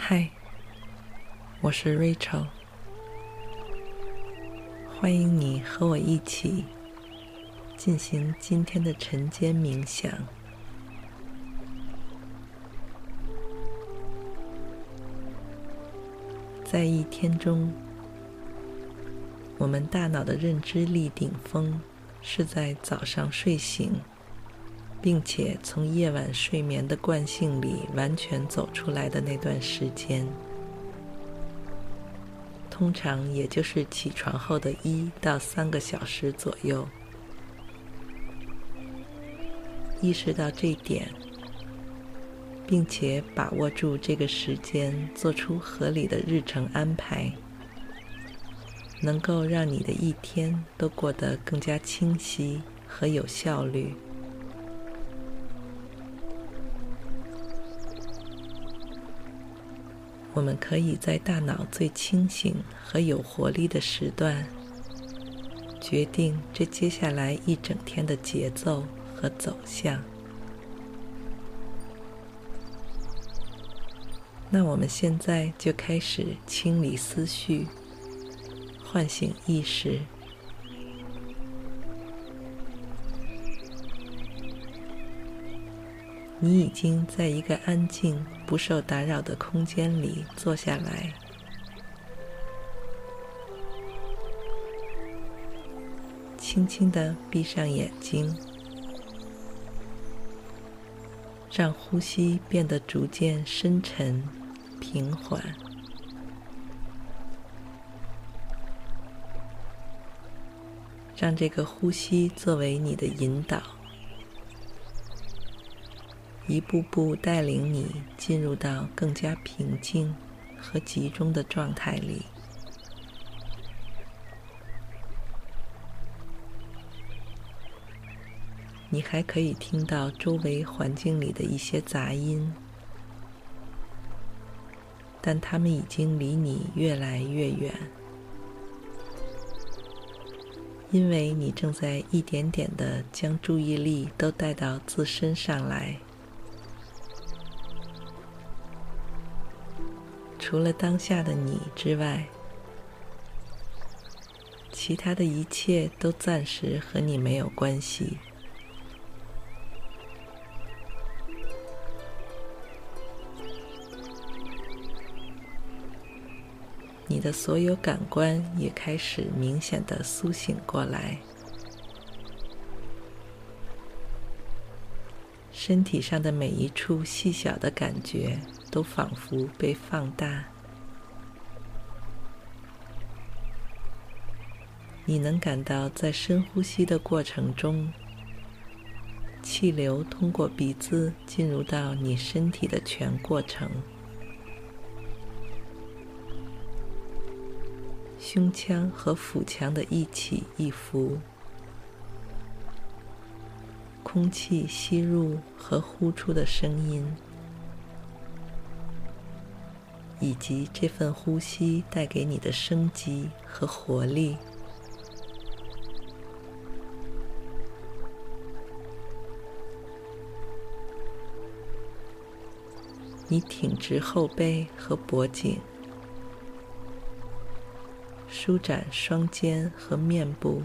嗨，我是 Rachel，欢迎你和我一起进行今天的晨间冥想。在一天中，我们大脑的认知力顶峰是在早上睡醒，并且从夜晚睡眠的惯性里完全走出来的那段时间，通常也就是起床后的一到三个小时左右。意识到这点，并且把握住这个时间，做出合理的日程安排，能够让你的一天都过得更加清晰和有效率。我们可以在大脑最清醒和有活力的时段，决定这接下来一整天的节奏和走向。那我们现在就开始清理思绪，唤醒意识。你已经在一个安静、不受打扰的空间里坐下来，轻轻的闭上眼睛，让呼吸变得逐渐深沉、平缓，让这个呼吸作为你的引导。一步步带领你进入到更加平静和集中的状态里。你还可以听到周围环境里的一些杂音，但它们已经离你越来越远，因为你正在一点点的将注意力都带到自身上来。除了当下的你之外，其他的一切都暂时和你没有关系。你的所有感官也开始明显的苏醒过来。身体上的每一处细小的感觉都仿佛被放大。你能感到在深呼吸的过程中，气流通过鼻子进入到你身体的全过程。胸腔和腹腔的一起一伏。空气吸入和呼出的声音，以及这份呼吸带给你的生机和活力。你挺直后背和脖颈，舒展双肩和面部。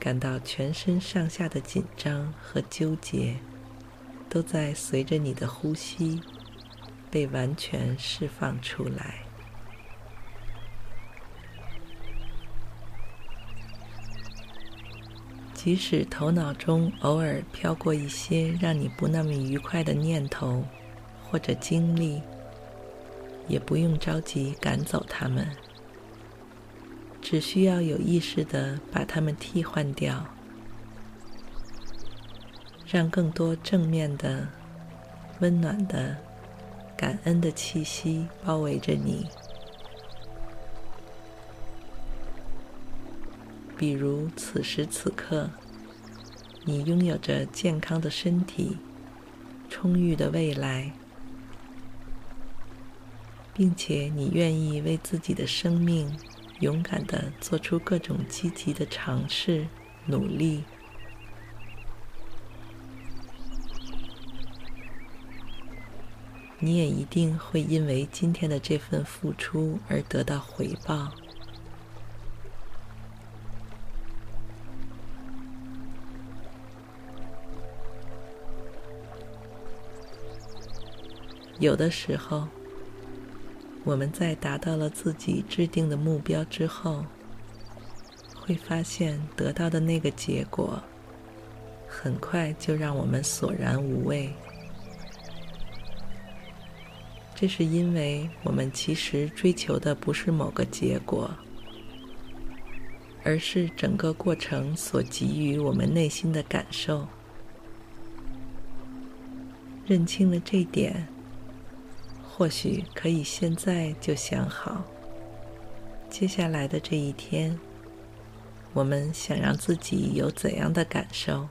感到全身上下的紧张和纠结，都在随着你的呼吸被完全释放出来。即使头脑中偶尔飘过一些让你不那么愉快的念头或者经历，也不用着急赶走它们。只需要有意识地把它们替换掉，让更多正面的、温暖的、感恩的气息包围着你。比如此时此刻，你拥有着健康的身体、充裕的未来，并且你愿意为自己的生命勇敢的做出各种积极的尝试、努力。你也一定会因为今天的这份付出而得到回报。有的时候，我们在达到了自己制定的目标之后，会发现得到的那个结果，很快就让我们索然无味。这是因为我们其实追求的不是某个结果，而是整个过程所给予我们内心的感受。认清了这点，或许可以现在就想好，接下来的这一天，我们想让自己有怎样的感受。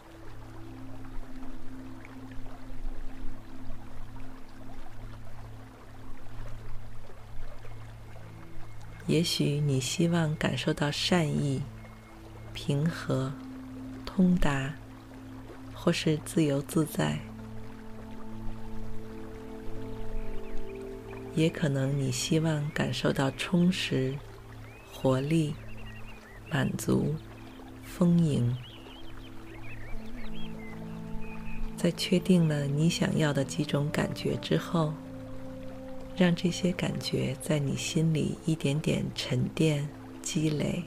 也许你希望感受到善意、平和、通达，或是自由自在；也可能你希望感受到充实、活力、满足、丰盈。在确定了你想要的几种感觉之后，让这些感觉在你心里一点点沉淀、积累，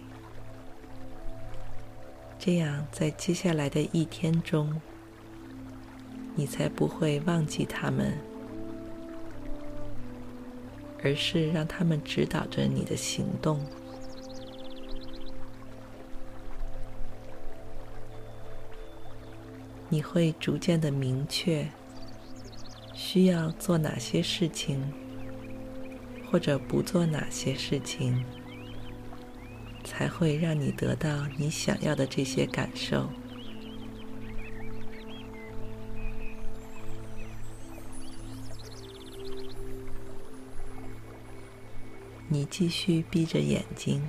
这样在接下来的一天中，你才不会忘记它们，而是让他们指导着你的行动。你会逐渐的明确需要做哪些事情。或者不做哪些事情，才会让你得到你想要的这些感受？你继续闭着眼睛，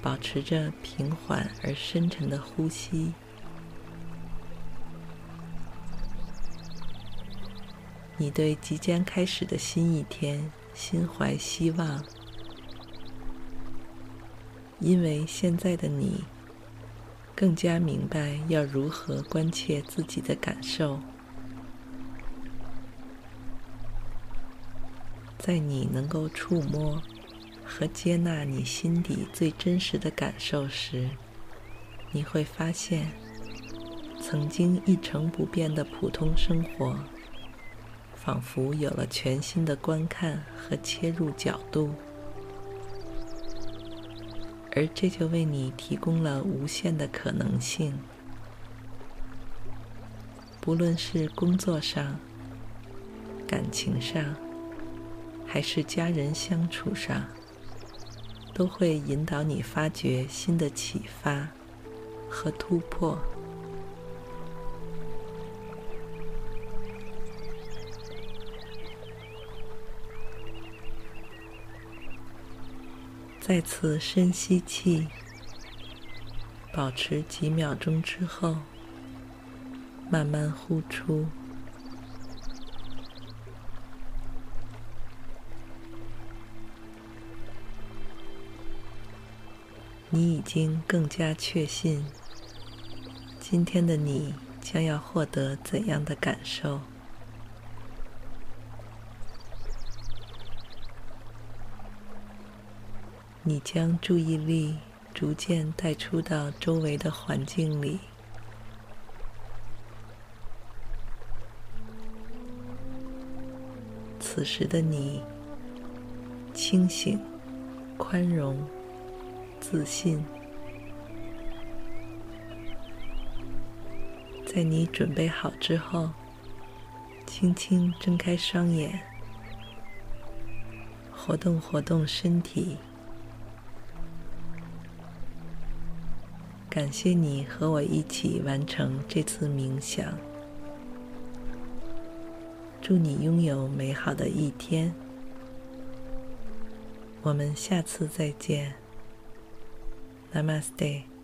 保持着平缓而深沉的呼吸。你对即将开始的新一天，心怀希望，因为现在的你更加明白要如何关切自己的感受。在你能够触摸和接纳你心底最真实的感受时，你会发现，曾经一成不变的普通生活。仿佛有了全新的观看和切入角度，而这就为你提供了无限的可能性。不论是工作上、感情上，还是家人相处上，都会引导你发掘新的启发和突破。再次深吸气，保持几秒钟之后，慢慢呼出。你已经更加确信，今天的你将要获得怎样的感受？你将注意力逐渐带出到周围的环境里。此时的你，清醒、宽容、自信。在你准备好之后，轻轻睁开双眼，活动活动身体。感谢你和我一起完成这次冥想。祝你拥有美好的一天。我们下次再见。Namaste。